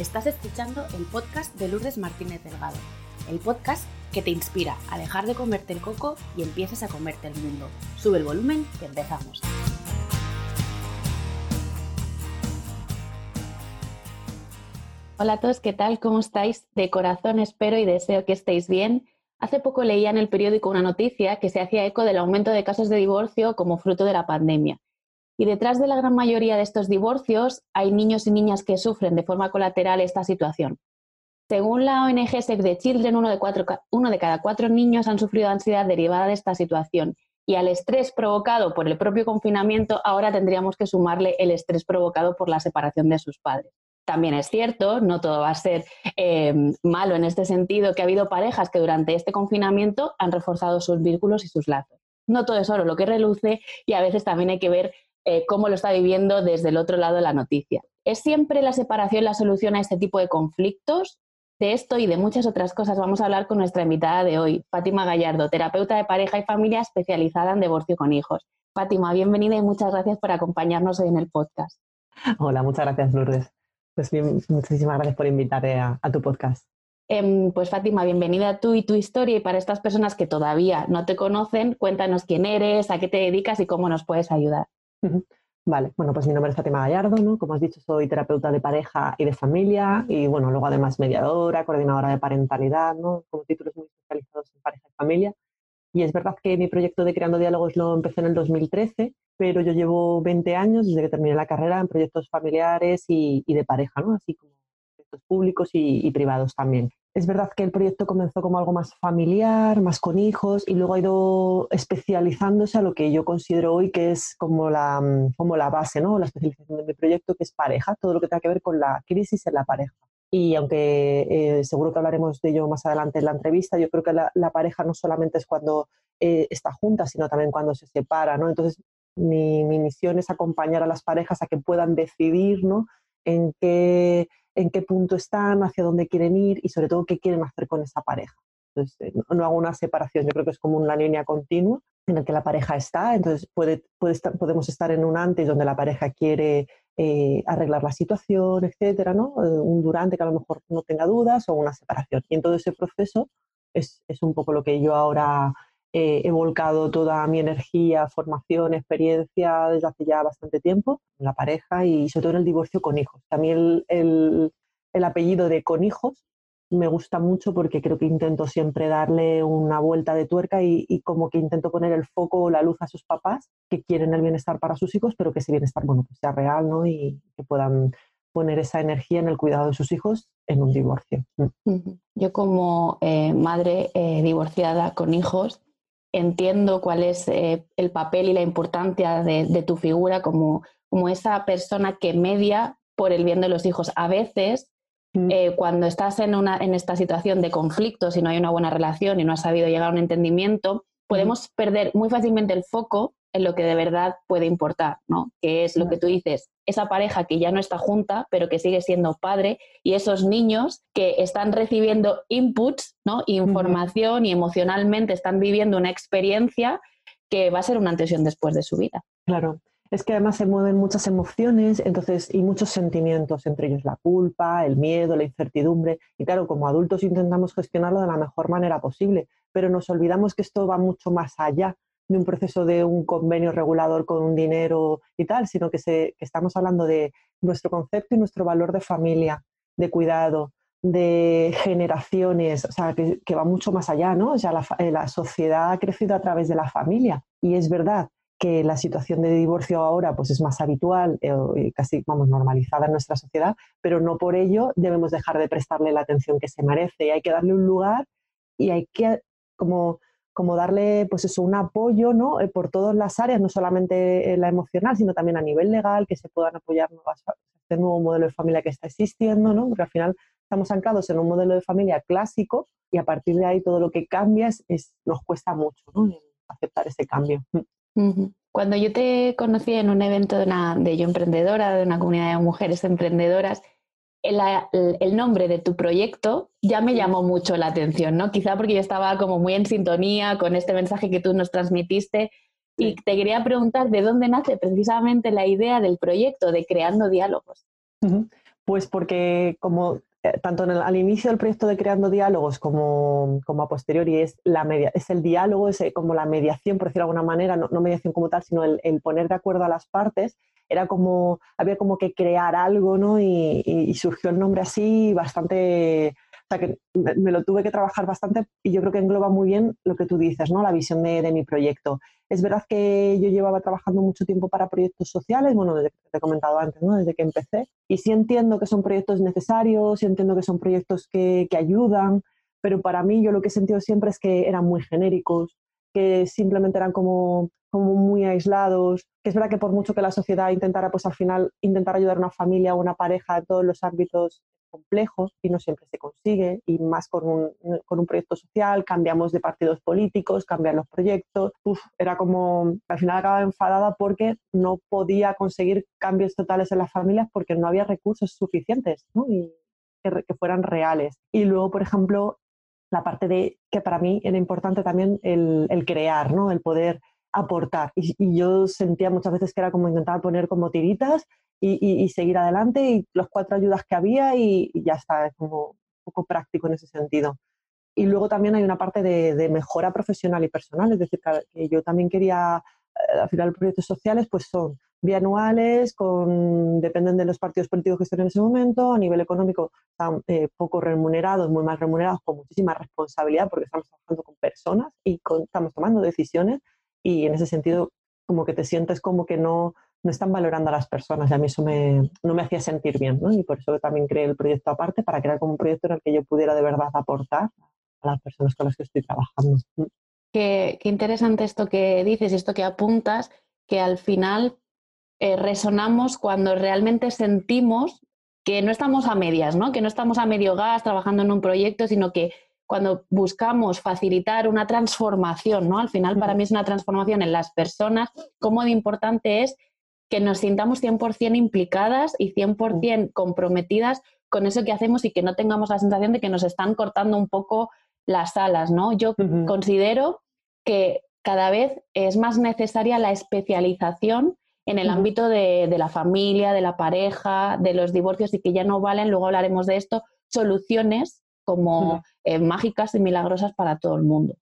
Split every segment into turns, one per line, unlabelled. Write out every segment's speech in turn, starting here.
Estás escuchando el podcast de Lourdes Martínez Delgado, el podcast que te inspira a dejar de comerte el coco y empieces a comerte el mundo. Sube el volumen que empezamos. Hola a todos, ¿qué tal? ¿Cómo estáis? De corazón espero y deseo que estéis bien. Hace poco leía en el periódico una noticia que se hacía eco del aumento de casos de divorcio como fruto de la pandemia. Y detrás de la gran mayoría de estos divorcios hay niños y niñas que sufren de forma colateral esta situación. Según la ONG Save the Children, uno de, cada cuatro niños han sufrido ansiedad derivada de esta situación. Y al estrés provocado por el propio confinamiento, ahora tendríamos que sumarle el estrés provocado por la separación de sus padres. También es cierto, no todo va a ser eh, malo en este sentido, que ha habido parejas que durante este confinamiento han reforzado sus vínculos y sus lazos. No todo es oro lo que reluce y a veces también hay que ver eh, cómo lo está viviendo desde el otro lado de la noticia. ¿Es siempre la separación la solución a este tipo de conflictos? De esto y de muchas otras cosas vamos a hablar con nuestra invitada de hoy, Fátima Gallardo, terapeuta de pareja y familia especializada en divorcio con hijos. Fátima, bienvenida y muchas gracias por acompañarnos hoy en el podcast.
Hola, muchas gracias, Lourdes. Pues muchísimas gracias por invitarme a, tu podcast.
Em, pues Fátima, bienvenida tú y tu historia. Y para estas personas que todavía no te conocen, cuéntanos quién eres, a qué te dedicas y cómo nos puedes ayudar.
Vale, bueno, pues mi nombre es Fátima Gallardo, ¿no? Como has dicho, soy terapeuta de pareja y de familia y, bueno, luego además mediadora, coordinadora de parentalidad, ¿no? Como títulos muy especializados en pareja y familia. Y es verdad que mi proyecto de Creando Diálogos lo empecé en el 2013, pero yo llevo 20 años desde que terminé la carrera en proyectos familiares y, de pareja, ¿no? Así como proyectos públicos y privados también. Es verdad que el proyecto comenzó como algo más familiar, más con hijos, y luego ha ido especializándose a lo que yo considero hoy que es como la, mm, como la base, ¿no? la especialización de mi proyecto, que es pareja, todo lo que tenga que ver con la crisis en la pareja. Y aunque eh, seguro que hablaremos de ello más adelante en la entrevista, yo creo que la, pareja no solamente es cuando eh, está junta, sino también cuando se separa. ¿no? Entonces, mi, mi, misión es acompañar a las parejas a que puedan decidir ¿no? en qué en qué punto están, hacia dónde quieren ir y sobre todo qué quieren hacer con esa pareja. Entonces, eh, no, hago una separación, yo creo que es como una línea continua en la que la pareja está, entonces puede, puede estar, podemos estar en un antes donde la pareja quiere eh, arreglar la situación, etcétera, ¿no? Eh, un durante que a lo mejor no tenga dudas o una separación. Y en todo ese proceso es, es un poco lo que yo ahora he volcado toda mi energía, formación, experiencia desde hace ya bastante tiempo en la pareja y sobre todo en el divorcio con hijos. También el, el, apellido de con hijos me gusta mucho porque creo que intento siempre darle una vuelta de tuerca y, como que intento poner el foco o la luz a sus papás que quieren el bienestar para sus hijos, pero que ese bienestar bueno, pues sea real ¿no? y que puedan poner esa energía en el cuidado de sus hijos en un divorcio.
Yo como eh, madre eh, divorciada con hijos, entiendo cuál es eh, el papel y la importancia de, tu figura como, como, esa persona que media por el bien de los hijos. A veces, mm. eh, cuando estás en, una, en esta situación de conflicto, si no hay una buena relación y no has sabido llegar a un entendimiento, podemos perder muy fácilmente el foco en lo que de verdad puede importar, ¿no? Que es lo que tú dices, esa pareja que ya no está junta, pero que sigue siendo padre, y esos niños que están recibiendo inputs, ¿no? Información y emocionalmente están viviendo una experiencia que va a ser una antes después de su vida.
Claro. Es que además se mueven muchas emociones entonces, y muchos sentimientos, entre ellos la culpa, el miedo, la incertidumbre. Y claro, como adultos intentamos gestionarlo de la mejor manera posible, pero nos olvidamos que esto va mucho más allá de un proceso de un convenio regulador con un dinero y tal, sino que, se, estamos hablando de nuestro concepto y nuestro valor de familia, de cuidado, de generaciones, o sea, que, va mucho más allá, ¿no? O sea, la, eh, la, sociedad ha crecido a través de la familia y es verdad que la situación de divorcio ahora pues es más habitual eh, y casi vamos normalizada en nuestra sociedad, pero no por ello debemos dejar de prestarle la atención que se merece y hay que darle un lugar y hay que como como darle pues eso, un apoyo ¿no? Eh, por todas las áreas, no solamente la emocional, sino también a nivel legal, que se puedan apoyar nuevas, este nuevo modelo de familia que está existiendo, ¿no? porque al final estamos anclados en un modelo de familia clásico y a partir de ahí todo lo que cambia es, nos cuesta mucho ¿no? aceptar ese cambio.
Cuando yo te conocí en un evento de, una, de Yo Emprendedora, de una comunidad de mujeres emprendedoras, el, nombre de tu proyecto ya me llamó mucho la atención, ¿no? Quizá porque yo estaba como muy en sintonía con este mensaje que tú nos transmitiste y te quería preguntar de dónde nace precisamente la idea del proyecto de Creando Diálogos.
Pues porque como tanto en el, al inicio del proyecto de Creando Diálogos como, como a posteriori es, la media, es el diálogo, es eh, como la mediación, por decirlo de alguna manera, no, mediación como tal, sino el, poner de acuerdo a las partes, era como, había como que crear algo, ¿no? y surgió el nombre así bastante sea que me, lo tuve que trabajar bastante y yo creo que engloba muy bien lo que tú dices, ¿no? La visión de, mi proyecto. Es verdad que yo llevaba trabajando mucho tiempo para proyectos sociales, bueno, desde que te he comentado antes, ¿no? Desde que empecé. Y sí entiendo que son proyectos necesarios, sí entiendo que son proyectos que, que ayudan, pero para mí yo lo que he sentido siempre es que eran muy genéricos, que simplemente eran como, como muy aislados, es verdad que por mucho que la sociedad intentara, pues al final, intentar ayudar a una familia o una pareja en todos los ámbitos complejos y no siempre se consigue, y más con un, con un proyecto social, cambiamos de partidos políticos, cambian los proyectos, era como, al final acababa enfadada porque no podía conseguir cambios totales en las familias porque no había recursos suficientes y que, fueran reales. Y luego, por ejemplo, la parte de que para mí era importante también el, el crear, ¿no? el poder aportar. Y, y, yo sentía muchas veces que era como intentar poner como tiritas y, seguir adelante y los cuatro ayudas que había y, ya está, es como un poco práctico en ese sentido. Y luego también hay una parte de, mejora profesional y personal, es decir, que yo también quería, eh, al final, proyectos sociales pues son bianuales, con, dependen de los partidos políticos que estén en ese momento, a nivel económico están eh, poco remunerados, muy mal remunerados, con muchísima responsabilidad porque estamos trabajando con personas y estamos tomando decisiones y en ese sentido como que te sientes como que no, no están valorando a las personas y a mí eso me, no me hacía sentir bien, ¿no? Y por eso también creé el proyecto aparte, para crear como un proyecto en el que yo pudiera de verdad aportar a las personas con las que estoy trabajando.
Qué, qué interesante esto que dices, esto que apuntas, que al final eh, resonamos cuando realmente sentimos que no estamos a medias, ¿no? Que no estamos a medio gas trabajando en un proyecto, sino que cuando buscamos facilitar una transformación, ¿no? Al final para mí es una transformación en las personas, cómo de importante es que nos sintamos 100% implicadas y 100% comprometidas con eso que hacemos y que no tengamos la sensación de que nos están cortando un poco las alas, ¿no? Yo considero que cada vez es más necesaria la especialización en el ámbito de, la familia, de la pareja, de los divorcios y que ya no valen, luego hablaremos de esto, soluciones como eh, mágicas y milagrosas para todo el mundo.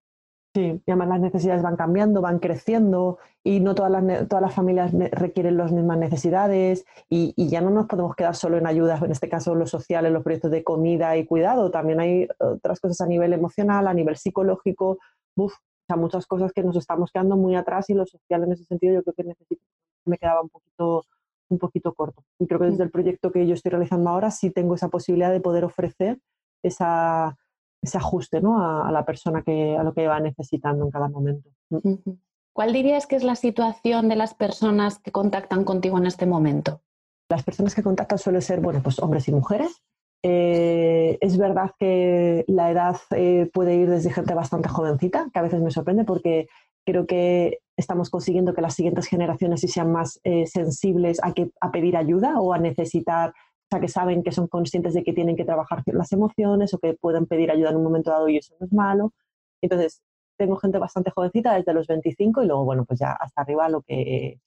Sí, y además las necesidades van cambiando, van creciendo y no todas las, todas las familias requieren las mismas necesidades y, ya no nos podemos quedar solo en ayudas, en este caso los sociales, los proyectos de comida y cuidado, también hay otras cosas a nivel emocional, a nivel psicológico, uf, o sea, muchas cosas que nos estamos quedando muy atrás y lo social en ese sentido yo creo que necesito, me quedaba un poquito, un poquito corto. Y creo que desde el proyecto que yo estoy realizando ahora sí tengo esa posibilidad de poder ofrecer esa ese ajuste ¿no? a, la persona que, a lo que va necesitando en cada momento.
Mm. ¿Cuál dirías que es la situación de las personas que contactan contigo en este momento?
Las personas que contactan suelen ser, bueno, pues hombres y mujeres. Eh, es verdad que la edad eh, puede ir desde gente bastante jovencita, que a veces me sorprende porque creo que estamos consiguiendo que las siguientes generaciones sí sean más eh, sensibles a, que, a pedir ayuda o a necesitar o sea, que saben que son conscientes de que tienen que trabajar las emociones o que pueden pedir ayuda en un momento dado y eso no es malo. Entonces, tengo gente bastante jovencita desde los 25 y luego, bueno, pues ya hasta arriba lo que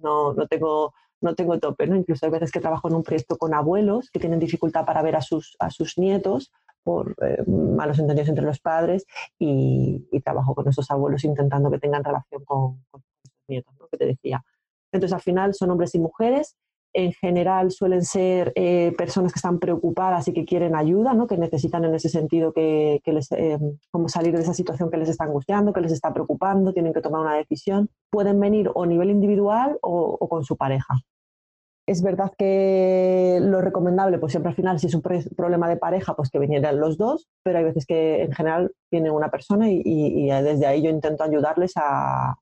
no, no, tengo no tengo tope, ¿no? Incluso hay veces que trabajo en un proyecto con abuelos que tienen dificultad para ver a sus, a sus nietos por eh, malos entendidos entre los padres y, trabajo con esos abuelos intentando que tengan relación con, con sus nietos, ¿no? Que te decía. Entonces, al final son hombres y mujeres en general suelen ser eh, personas que están preocupadas y que quieren ayuda, ¿no? que necesitan en ese sentido que, les, eh, como salir de esa situación que les está angustiando, que les está preocupando, tienen que tomar una decisión. Pueden venir o a nivel individual o, con su pareja. Es verdad que lo recomendable, pues siempre al final, si es un problema de pareja, pues que vinieran los dos, pero hay veces que en general viene una persona y, y desde ahí yo intento ayudarles a,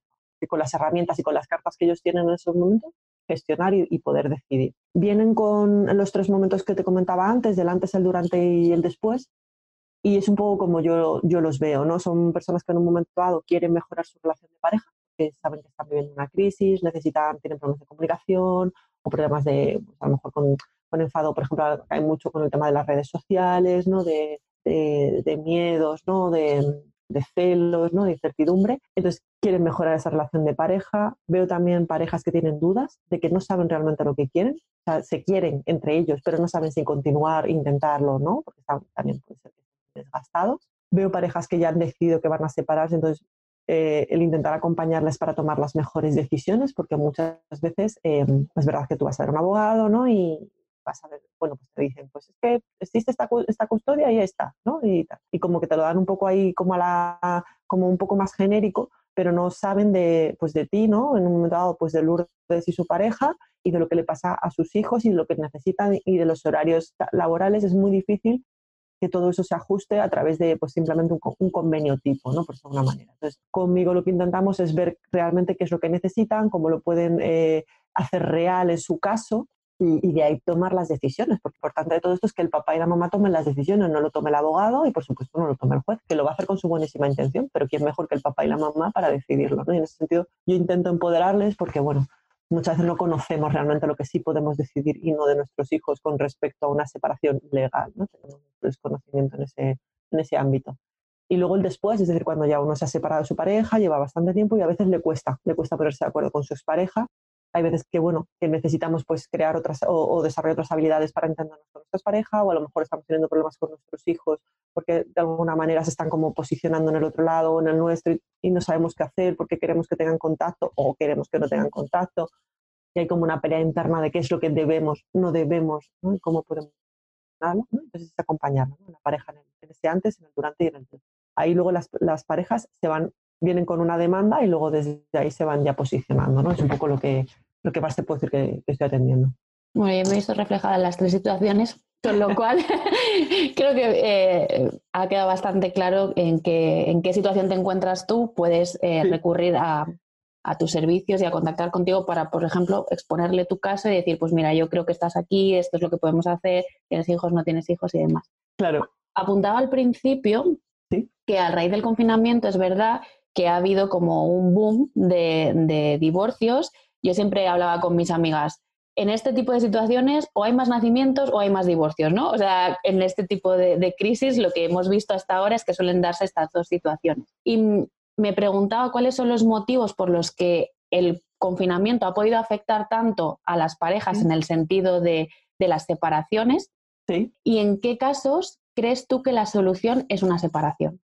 con las herramientas y con las cartas que ellos tienen en esos momentos, gestionar y, poder decidir. Vienen con los tres momentos que te comentaba antes, del antes, el durante y el después, y es un poco como yo, yo los veo, ¿no? Son personas que en un momento dado quieren mejorar su relación de pareja, que saben que están viviendo una crisis, necesitan, tienen problemas de comunicación o problemas de, pues, a lo mejor con, con, enfado, por ejemplo, hay mucho con el tema de las redes sociales, ¿no? De, de, de miedos, ¿no? De, de celos, ¿no? de incertidumbre. Entonces quieren mejorar esa relación de pareja. Veo también parejas que tienen dudas de que no saben realmente lo que quieren. O se quieren entre ellos, pero no saben si continuar, intentarlo, ¿no? Porque también pueden ser desgastados. Veo parejas que ya han decidido que van a separarse, entonces eh, el intentar acompañarles para tomar las mejores decisiones, porque muchas veces eh, es verdad que tú vas a ver un abogado, ¿no? Y vas a ver, bueno, pues te dicen, pues es que existe esta, esta custodia y está, ¿no? Y, y, como que te lo dan un poco ahí como a la, como un poco más genérico, pero no saben de, pues de ti, ¿no? En un momento dado, pues de Lourdes y su pareja y de lo que le pasa a sus hijos y lo que necesitan y de los horarios laborales. Es muy difícil que todo eso se ajuste a través de pues, simplemente un, convenio tipo, ¿no? por alguna manera. Entonces, conmigo lo que intentamos es ver realmente qué es lo que necesitan, cómo lo pueden eh, hacer real en su caso y, de ahí tomar las decisiones, porque lo importante de todo esto es que el papá y la mamá tomen las decisiones, no lo tome el abogado y por supuesto no lo tome el juez, que lo va a hacer con su buenísima intención, pero quién mejor que el papá y la mamá para decidirlo. ¿no? Y en ese sentido yo intento empoderarles porque, bueno, muchas veces no conocemos realmente lo que sí podemos decidir y no de nuestros hijos con respecto a una separación legal. ¿no? Tenemos desconocimiento en ese, en ese ámbito. Y luego el después, es decir, cuando ya uno se ha separado de su pareja, lleva bastante tiempo y a veces le cuesta, le cuesta ponerse de acuerdo con su expareja. Hay veces que, bueno, que necesitamos pues crear otras o, desarrollar otras habilidades para entendernos con nuestra pareja o a lo mejor estamos teniendo problemas con nuestros hijos porque de alguna manera se están como posicionando en el otro lado o en el nuestro y, no sabemos qué hacer porque queremos que tengan contacto o queremos que no tengan contacto. Y hay como una pelea interna de qué es lo que debemos, no debemos, ¿no? y cómo podemos ¿no? Entonces es acompañarlo, ¿no? la pareja en el, ese antes, en el durante y en el después. Ahí luego las, las, parejas se van, vienen con una demanda y luego desde ahí se van ya posicionando, ¿no? Es un poco lo que, lo que más te puedo decir que, estoy atendiendo.
Muy bien, me he visto reflejada en las tres situaciones, con lo cual creo que eh, ha quedado bastante claro en, que, en qué situación te encuentras tú. Puedes eh, recurrir a, a tus servicios y a contactar contigo para, por ejemplo, exponerle tu caso y decir, pues mira, yo creo que estás aquí, esto es lo que podemos hacer, tienes hijos, no tienes hijos y demás.
Claro.
Apuntaba al principio que a raíz del confinamiento es verdad que ha habido como un boom de, divorcios. Yo siempre hablaba con mis amigas, en este tipo de situaciones o hay más nacimientos o hay más divorcios, ¿no? O sea, en este tipo de, de, crisis lo que hemos visto hasta ahora es que suelen darse estas dos situaciones. Y me preguntaba cuáles son los motivos por los que el confinamiento ha podido afectar tanto a las parejas en el sentido de, las separaciones y en qué casos crees tú que la solución es una separación.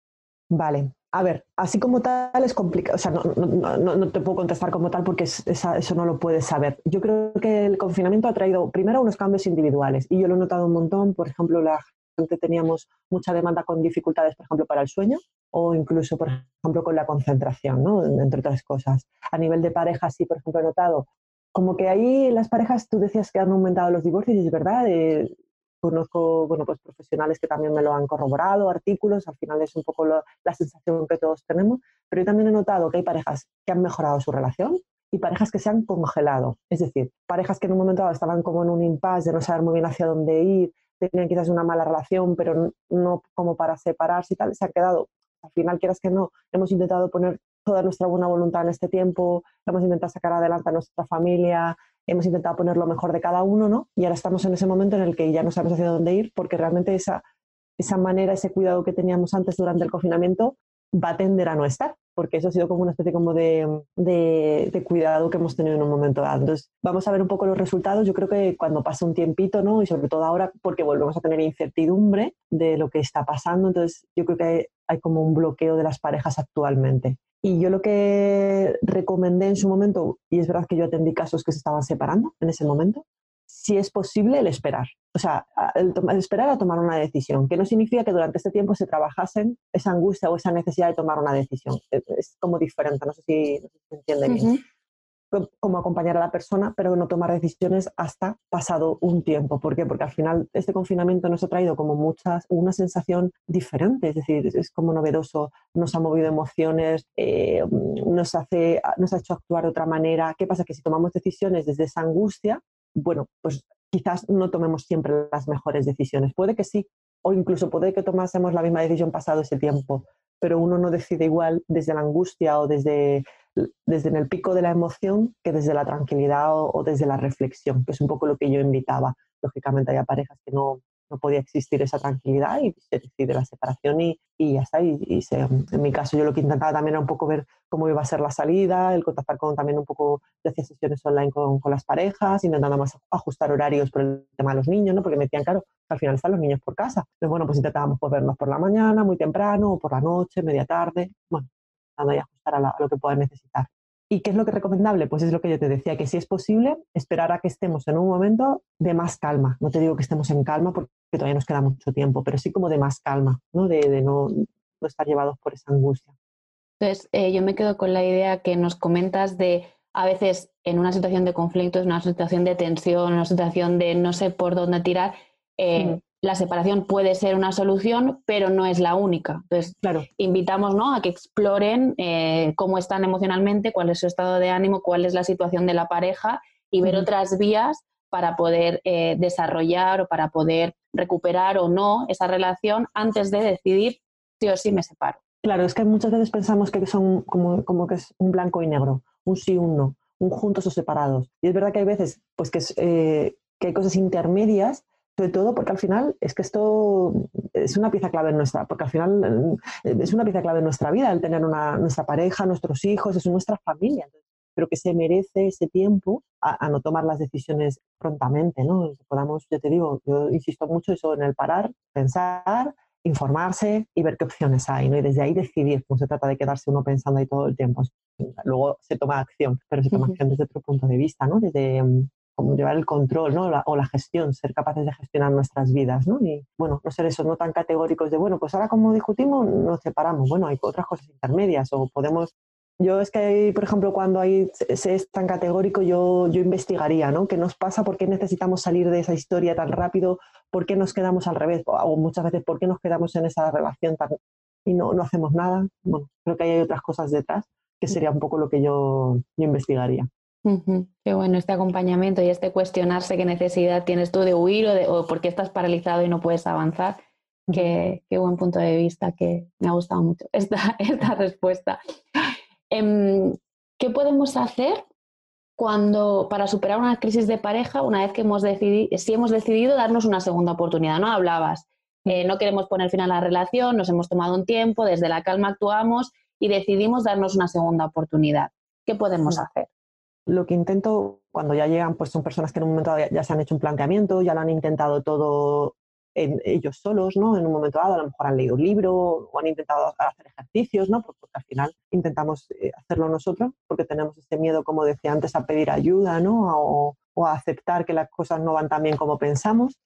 Vale, a ver, así como tal es complicado, o sea, no, te puedo contestar como tal porque eso no lo puedes saber. Yo creo que el confinamiento ha traído primero unos cambios individuales y yo lo he notado un montón, por ejemplo, la teníamos mucha demanda con dificultades, por ejemplo, para el sueño o incluso, por ejemplo, con la concentración, ¿no? entre otras cosas. A nivel de parejas, sí, por ejemplo, he notado como que ahí las parejas, tú decías que han aumentado los divorcios y es verdad, eh, conozco bueno, pues profesionales que también me lo han corroborado, artículos, al final es un poco la sensación que todos tenemos, pero yo también he notado que hay parejas que han mejorado su relación y parejas que se han congelado, es decir, parejas que en un momento dado estaban como en un impasse de no saber muy bien hacia dónde ir, tenían quizás una mala relación, pero no como para separarse y tal, se han quedado. Al final, quieras que no, hemos intentado poner toda nuestra buena voluntad en este tiempo, hemos intentado sacar adelante a nuestra familia, hemos intentado poner lo mejor de cada uno, ¿no? Y ahora estamos en ese momento en el que ya no sabemos hacia dónde ir, porque realmente esa, esa manera, ese cuidado que teníamos antes durante el confinamiento va a tender a no estar porque eso ha sido como una especie como de, de, cuidado que hemos tenido en un momento dado. Entonces, vamos a ver un poco los resultados. Yo creo que cuando pase un tiempito, ¿no? Y sobre todo ahora, porque volvemos a tener incertidumbre de lo que está pasando, entonces yo creo que hay, hay como un bloqueo de las parejas actualmente. Y yo lo que recomendé en su momento, y es verdad que yo atendí casos que se estaban separando en ese momento, si es posible el esperar. O sea, el, esperar a tomar una decisión, que no significa que durante este tiempo se trabajasen esa angustia o esa necesidad de tomar una decisión. Es, como diferente, no sé si, se entiende bien. Como acompañar a la persona, pero no tomar decisiones hasta pasado un tiempo. ¿Por qué? Porque al final este confinamiento nos ha traído como muchas, una sensación diferente, es decir, es como novedoso, nos ha movido emociones, eh, nos, hace, nos ha hecho actuar de otra manera. ¿Qué pasa? Que si tomamos decisiones desde esa angustia, bueno, pues quizás no tomemos siempre las mejores decisiones. Puede que sí, o incluso puede que tomásemos la misma decisión pasado ese tiempo, pero uno no decide igual desde la angustia o desde, desde el pico de la emoción que desde la tranquilidad o, desde la reflexión, que es un poco lo que yo invitaba. Lógicamente hay parejas que no, no podía existir esa tranquilidad y se decide la separación y, y ya está. Y, en mi caso yo lo que intentaba también era un poco ver cómo iba a ser la salida, el contactar con también un poco, de hacer sesiones online con, con, las parejas, intentando más ajustar horarios por el tema de los niños, ¿no? porque me decían, claro, al final están los niños por casa. Entonces, bueno, pues intentábamos pues, vernos por la mañana, muy temprano, o por la noche, media tarde, bueno, intentando ajustar a, a lo que puedan necesitar. ¿Y qué es lo que es recomendable? Pues es lo que yo te decía, que si es posible, esperar a que estemos en un momento de más calma. No te digo que estemos en calma porque todavía nos queda mucho tiempo, pero sí como de más calma, ¿no? de, no, estar llevados por esa angustia.
Entonces, eh, yo me quedo con la idea que nos comentas de a veces en una situación de conflicto, en una situación de tensión, en una situación de no sé por dónde tirar, eh, la separación puede ser una solución, pero no es la única. Entonces, claro. invitamos ¿no? a que exploren eh, cómo están emocionalmente, cuál es su estado de ánimo, cuál es la situación de la pareja y ver otras vías para poder eh, desarrollar o para poder recuperar o no esa relación antes de decidir si o sí me separo.
Claro, es que muchas veces pensamos que son como, como que es un blanco y negro, un sí, un no, un juntos o separados. Y es verdad que hay veces pues, que, eh, que hay cosas intermedias sobre todo porque al final es que esto es una pieza clave en nuestra, porque al final eh, es una pieza clave en nuestra vida, el tener una, nuestra pareja, nuestros hijos, es nuestra familia. pero que se merece ese tiempo a, no tomar las decisiones prontamente, ¿no? podamos, yo te digo, yo insisto mucho eso en el parar, pensar, informarse y ver qué opciones hay, ¿no? Y desde ahí decidir, no se trata de quedarse uno pensando ahí todo el tiempo. Luego se toma acción, pero se toma acción desde otro punto de vista, ¿no? Desde, como llevar el control ¿no? o la gestión, ser capaces de gestionar nuestras vidas. ¿no? Y bueno, no ser esos no tan categóricos de, bueno, pues ahora como discutimos, nos separamos. Bueno, hay otras cosas intermedias o podemos... Yo es que, por ejemplo, cuando hay, se es tan categórico, yo, yo investigaría, ¿no? ¿Qué nos pasa? ¿Por qué necesitamos salir de esa historia tan rápido? ¿Por qué nos quedamos al revés? O muchas veces, ¿por qué nos quedamos en esa relación tan, y no, no hacemos nada? Bueno, creo que hay otras cosas detrás que sería un poco lo que yo, yo investigaría.
Qué bueno este acompañamiento y este cuestionarse qué necesidad tienes tú de huir o, de, o por qué estás paralizado y no puedes avanzar. Qué, qué, buen punto de vista, que me ha gustado mucho esta, esta respuesta. Em, ¿Qué podemos hacer cuando para superar una crisis de pareja una vez que hemos decidido, si hemos decidido darnos una segunda oportunidad? No hablabas, eh, no queremos poner fin a la relación, nos hemos tomado un tiempo, desde la calma actuamos y decidimos darnos una segunda oportunidad. ¿Qué podemos hacer?
Lo que intento cuando ya llegan, pues son personas que en un momento ya, ya se han hecho un planteamiento, ya lo han intentado todo en, ellos solos, ¿no? En un momento dado, a lo mejor han leído un libro o han intentado hacer ejercicios, ¿no? Porque, al final intentamos eh, hacerlo nosotros porque tenemos este miedo, como decía antes, a pedir ayuda, ¿no? O, o a aceptar que las cosas no van tan bien como pensamos.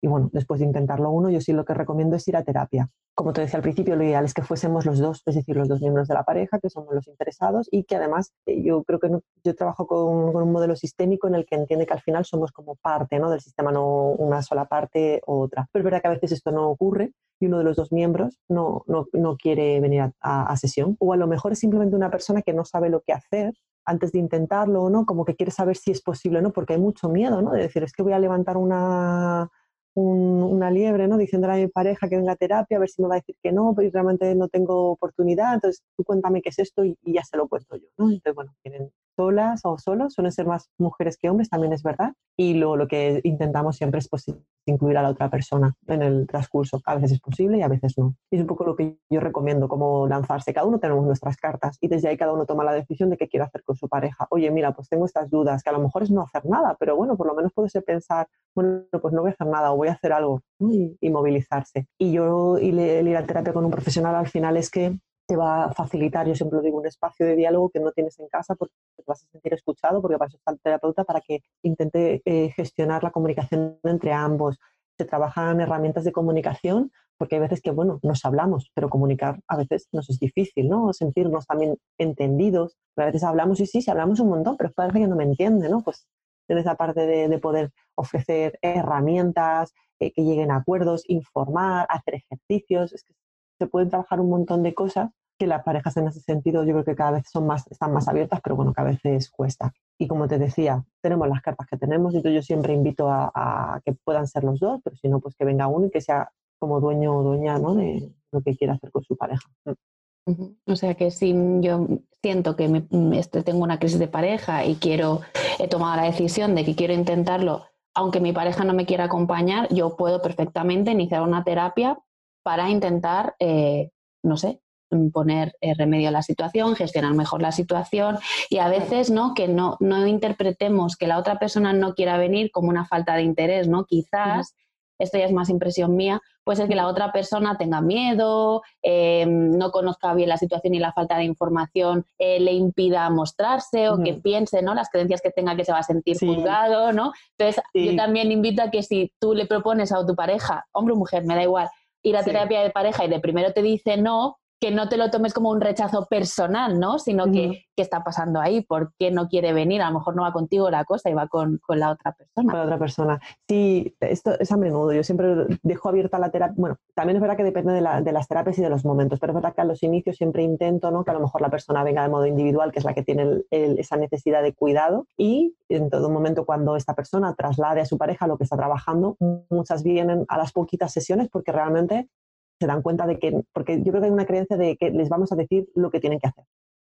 Y bueno, después de intentarlo uno, yo sí lo que recomiendo es ir a terapia. Como te decía al principio, lo ideal es que fuésemos los dos, es decir, los dos miembros de la pareja, que somos los interesados, y que además eh, yo creo que yo trabajo con, un modelo sistémico en el que entiende que al final somos como parte ¿no? del sistema, no una sola parte u otra. Pero es verdad que a veces esto no ocurre y uno de los dos miembros no, no, no quiere venir a, a sesión, o a lo mejor es simplemente una persona que no sabe lo que hacer antes de intentarlo o no, como que quiere saber si es posible o no, porque hay mucho miedo, ¿no? De decir, es que voy a levantar una, una liebre, ¿no? Diciéndole a mi pareja que venga a terapia, a ver si me va a decir que no, pero realmente no tengo oportunidad, entonces tú cuéntame qué es esto y, ya se lo cuento yo, ¿no? Entonces, bueno, tienen solas o solos, suelen ser más mujeres que hombres, también es verdad, y lo, lo que intentamos siempre es pues, incluir a la otra persona en el transcurso. A veces es posible y a veces no. Y es un poco lo que yo recomiendo, como lanzarse. Cada uno tenemos nuestras cartas y desde ahí cada uno toma la decisión de qué quiere hacer con su pareja. Oye, mira, pues tengo estas dudas, que a lo mejor es no hacer nada, pero bueno, por lo menos puede ser pensar, bueno, pues no voy a hacer nada o voy a hacer algo y, movilizarse. Y yo, y el ir a terapia con un profesional al final es que te va a facilitar, yo siempre digo, un espacio de diálogo que no tienes en casa porque te vas a sentir escuchado, porque eso está el terapeuta, para que intente eh, gestionar la comunicación entre ambos. Se trabajan herramientas de comunicación, porque hay veces que, bueno, nos hablamos, pero comunicar a veces nos es difícil, ¿no? Sentirnos también entendidos. A veces hablamos y sí, sí, hablamos un montón, pero parece que no me entiende, ¿no? Pues en esa parte de, poder ofrecer herramientas, eh, que lleguen a acuerdos, informar, hacer ejercicios. Es que se pueden trabajar un montón de cosas que las parejas en ese sentido yo creo que cada vez son más, están más abiertas, pero bueno, que a veces cuesta. Y como te decía, tenemos las cartas que tenemos, y yo siempre invito a, que puedan ser los dos, pero si no, pues que venga uno y que sea como dueño o dueña ¿no? de lo que quiera hacer con su pareja.
O sea que si yo siento que este, tengo una crisis de pareja y quiero, he tomado la decisión de que quiero intentarlo aunque mi pareja no me quiera acompañar, yo puedo perfectamente iniciar una terapia para intentar, eh, no sé, poner eh, remedio a la situación, gestionar mejor la situación y a veces no que no, no interpretemos que la otra persona no quiera venir como una falta de interés, ¿no? Quizás esto ya es más impresión mía, puede ser que la otra persona tenga miedo, em, no conozca bien la situación y la falta de información eh, le impida mostrarse o que piense, ¿no? Las creencias que tenga que se va a sentir juzgado, ¿no? Entonces, yo también invito a que si tú le propones a tu pareja, hombre o mujer, me da igual, ir a terapia de pareja y de primero te dice no, que no te lo tomes como un rechazo personal, ¿no? Sino que, ¿qué está pasando ahí? ¿Por qué no quiere venir? A lo mejor no va contigo la cosa y va con, la otra persona.
Con la otra persona. Sí, esto es a menudo. Yo siempre dejo abierta la terapia. Bueno, también es verdad que depende de, las terapias y de los momentos, pero es verdad que a los inicios siempre intento, ¿no? Que a lo mejor la persona venga de modo individual, que es la que tiene esa necesidad de cuidado, y en todo momento cuando esta persona traslade a su pareja lo que está trabajando, muchas vienen a las poquitas sesiones porque realmente se dan cuenta de que, porque yo creo que hay una creencia de que les vamos a decir lo que tienen que hacer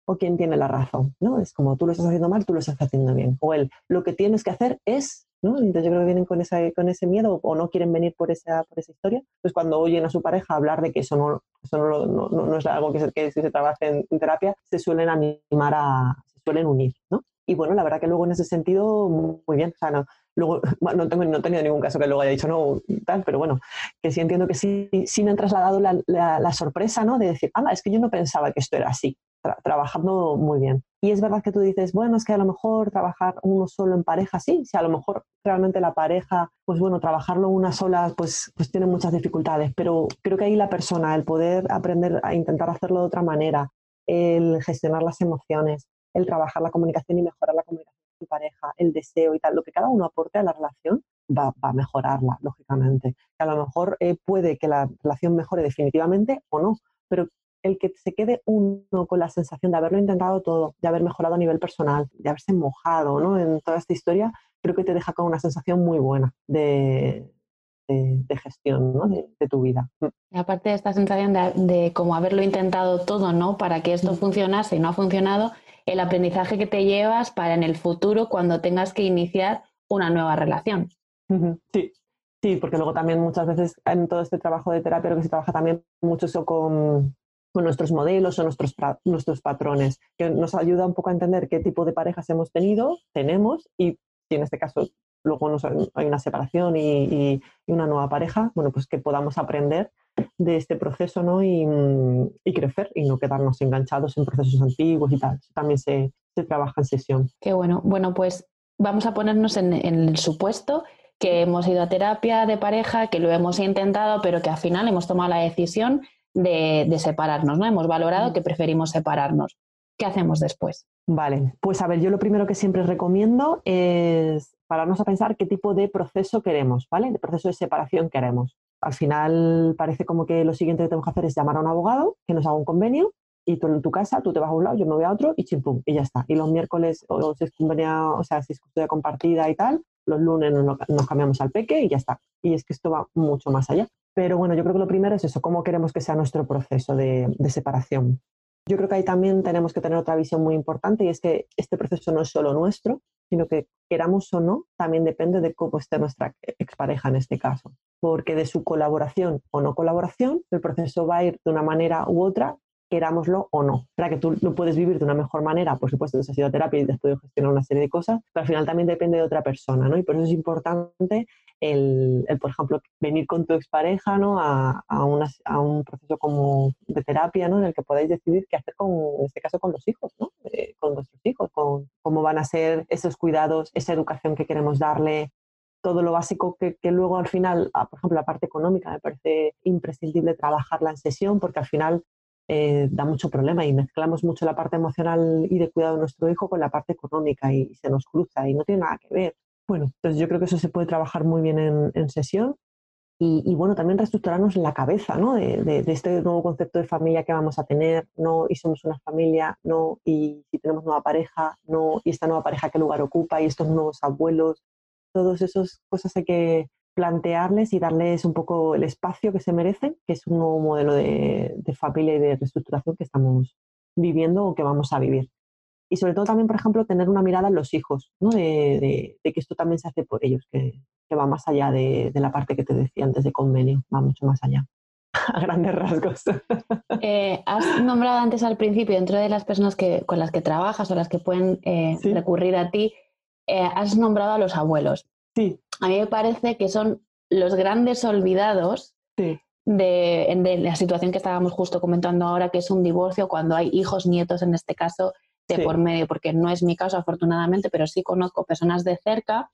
o quién tiene la razón, ¿no? Es como tú lo estás haciendo mal, tú lo estás haciendo bien. O él, lo que tienes que hacer es, ¿no? Entonces yo creo que vienen con, esa, con ese miedo o no quieren venir por esa, por esa historia. Pues cuando oyen a su pareja hablar de que eso no, eso no, no, es algo que, se, que se trabaja en, terapia, se suelen animar a, se suelen unir, ¿no? Y bueno, la verdad que luego en ese sentido, muy bien. O sea, no, luego, no, tengo, no he tenido ningún caso que luego haya dicho no, tal, pero bueno, que sí entiendo que sí, sí me han trasladado la, la, sorpresa, ¿no? De decir, ah, es que yo no pensaba que esto era así, trabajando muy bien. Y es verdad que tú dices, bueno, es que a lo mejor trabajar uno solo en pareja, sí, si a lo mejor realmente la pareja, pues bueno, trabajarlo una sola, pues, pues tiene muchas dificultades, pero creo que ahí la persona, el poder aprender a intentar hacerlo de otra manera, el gestionar las emociones, el trabajar la comunicación y mejorar la comunicación tu pareja, el deseo y tal, lo que cada uno aporte a la relación va, a mejorarla, lógicamente. a lo mejor eh, puede que la relación mejore definitivamente o no, pero el que se quede uno con la sensación de haberlo intentado todo, de haber mejorado a nivel personal, de haberse mojado ¿no? en toda esta historia, creo que te deja con una sensación muy buena de, gestión ¿no? de, tu vida.
Y aparte de esta sensación de, de, como haberlo intentado todo, ¿no? Para que esto funcionase y no ha funcionado, el aprendizaje que te llevas para en el futuro cuando tengas que iniciar una nueva relación.
Sí, sí, porque luego también muchas veces en todo este trabajo de terapia lo que se trabaja también mucho eso con, nuestros modelos o nuestros, nuestros patrones, que nos ayuda un poco a entender qué tipo de parejas hemos tenido, tenemos y si en este caso luego hay una separación y, una nueva pareja, bueno, pues que podamos aprender de este proceso ¿no? y, crecer y no quedarnos enganchados en procesos antiguos y tal. También se, trabaja en sesión.
Qué bueno. Bueno, pues vamos a ponernos en, el supuesto que hemos ido a terapia de pareja, que lo hemos intentado, pero que al final hemos tomado la decisión de, de separarnos, ¿no? Hemos valorado que preferimos separarnos. ¿Qué hacemos después?
Vale, pues a ver, yo lo primero que siempre recomiendo es pararnos a pensar qué tipo de proceso queremos, ¿vale? De proceso de separación queremos al final parece como que lo siguiente que tenemos que hacer es llamar a un abogado que nos haga un convenio y tú en tu casa, tú te vas a un lado, yo me voy a otro y chimpum, y ya está. Y los miércoles, o si es convenio, o sea, si es custodia compartida y tal, los lunes nos, cambiamos al peque y ya está. Y es que esto va mucho más allá. Pero bueno, yo creo que lo primero es eso, cómo queremos que sea nuestro proceso de, de separación. Yo creo que ahí también tenemos que tener otra visión muy importante y es que este proceso no es solo nuestro, sino que queramos o no, también depende de cómo esté nuestra expareja en este caso. Porque de su colaboración o no colaboración, el proceso va a ir de una manera u otra querámoslo o no. Para que tú lo puedes vivir de una mejor manera, por supuesto, has ido a terapia y te has podido gestionar una serie de cosas, pero al final también depende de otra persona, ¿no? Y por eso es importante el, por ejemplo, venir con tu expareja, ¿no? A, a, a, un proceso como de terapia, ¿no? En el que podáis decidir qué hacer con, en este caso, con los hijos, ¿no? Eh, con nuestros hijos, con cómo van a ser esos cuidados, esa educación que queremos darle, todo lo básico que, que, luego al final, ah, por ejemplo, la parte económica, me parece imprescindible trabajarla en sesión porque al final eh, da mucho problema y mezclamos mucho la parte emocional y de cuidado de nuestro hijo con la parte económica y, se nos cruza y no tiene nada que ver. Bueno, entonces yo creo que eso se puede trabajar muy bien en, sesión y, bueno, también reestructurarnos la cabeza, ¿no? De, este nuevo concepto de familia que vamos a tener, ¿no? Y somos una familia, ¿no? Y si tenemos nueva pareja, ¿no? Y esta nueva pareja qué lugar ocupa y estos nuevos abuelos, todas esas cosas hay que plantearles y darles un poco el espacio que se merecen, que es un nuevo modelo de, familia y de reestructuración que estamos viviendo o que vamos a vivir. Y sobre todo también, por ejemplo, tener una mirada en los hijos, ¿no? de, que esto también se hace por ellos, que que va más allá de, la parte que te decía antes de convenio, va mucho más allá. A grandes rasgos.
Eh, has nombrado antes al principio, dentro de las personas que, con las que trabajas o las que pueden eh, recurrir a ti, eh, has nombrado a los abuelos.
Sí.
A mí me parece que son los grandes olvidados de, la situación que estábamos justo comentando ahora, que es un divorcio cuando hay hijos, nietos en este caso, de por medio, porque no es mi caso afortunadamente, pero sí conozco personas de cerca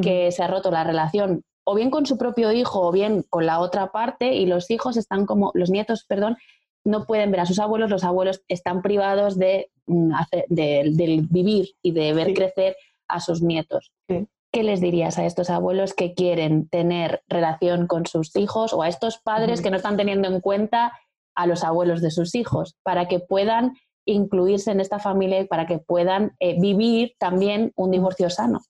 que se ha roto la relación o bien con su propio hijo o bien con la otra parte y los hijos están como, los nietos, perdón, no pueden ver a sus abuelos, los abuelos están privados de, mm, de, vivir y de ver crecer a sus nietos. ¿Qué les dirías a estos abuelos que quieren tener relación con sus hijos o a estos padres que no están teniendo en cuenta a los abuelos de sus hijos para que puedan incluirse en esta familia y para que puedan eh, vivir también un divorcio sano?